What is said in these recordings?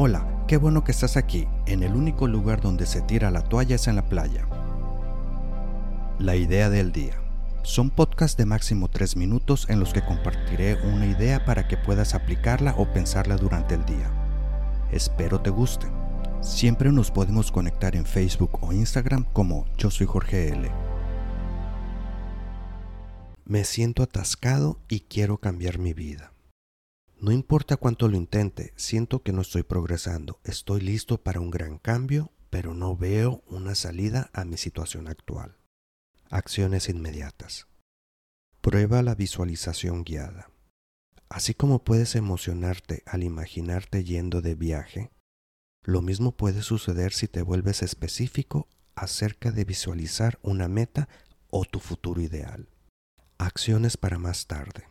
Hola, qué bueno que estás aquí. En el único lugar donde se tira la toalla es en la playa. La idea del día. Son podcasts de máximo 3 minutos en los que compartiré una idea para que puedas aplicarla o pensarla durante el día. Espero te guste. Siempre nos podemos conectar en Facebook o Instagram como Yo soy Jorge L. Me siento atascado y quiero cambiar mi vida. No importa cuánto lo intente, siento que no estoy progresando. Estoy listo para un gran cambio, pero no veo una salida a mi situación actual. Acciones inmediatas. Prueba la visualización guiada. Así como puedes emocionarte al imaginarte yendo de viaje, lo mismo puede suceder si te vuelves específico acerca de visualizar una meta o tu futuro ideal. Acciones para más tarde.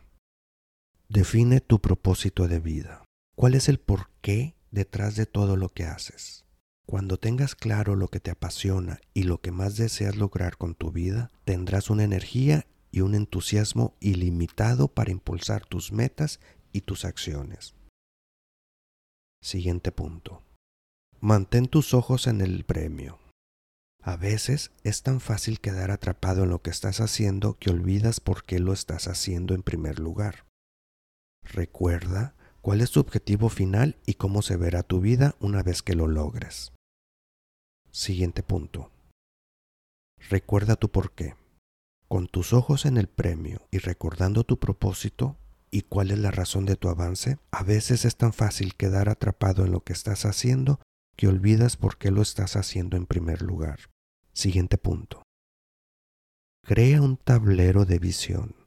Define tu propósito de vida. ¿Cuál es el porqué detrás de todo lo que haces? Cuando tengas claro lo que te apasiona y lo que más deseas lograr con tu vida, tendrás una energía y un entusiasmo ilimitado para impulsar tus metas y tus acciones. Siguiente punto. Mantén tus ojos en el premio. A veces es tan fácil quedar atrapado en lo que estás haciendo que olvidas por qué lo estás haciendo en primer lugar. Recuerda cuál es tu objetivo final y cómo se verá tu vida una vez que lo logres. Siguiente punto. Recuerda tu porqué. Con tus ojos en el premio y recordando tu propósito y cuál es la razón de tu avance, a veces es tan fácil quedar atrapado en lo que estás haciendo que olvidas por qué lo estás haciendo en primer lugar. Siguiente punto. Crea un tablero de visión.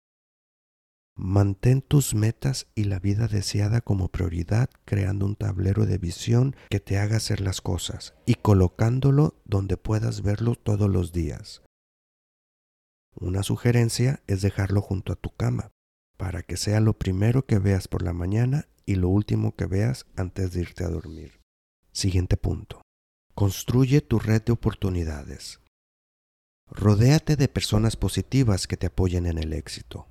Mantén tus metas y la vida deseada como prioridad creando un tablero de visión que te haga hacer las cosas y colocándolo donde puedas verlo todos los días. Una sugerencia es dejarlo junto a tu cama para que sea lo primero que veas por la mañana y lo último que veas antes de irte a dormir. Siguiente punto. Construye tu red de oportunidades. Rodéate de personas positivas que te apoyen en el éxito.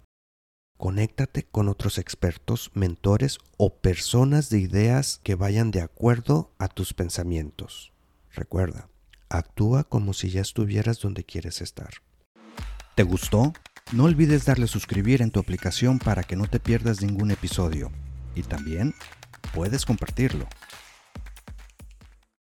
Conéctate con otros expertos, mentores o personas de ideas que vayan de acuerdo a tus pensamientos. Recuerda, actúa como si ya estuvieras donde quieres estar. ¿Te gustó? No olvides darle suscribir en tu aplicación para que no te pierdas ningún episodio. Y también puedes compartirlo.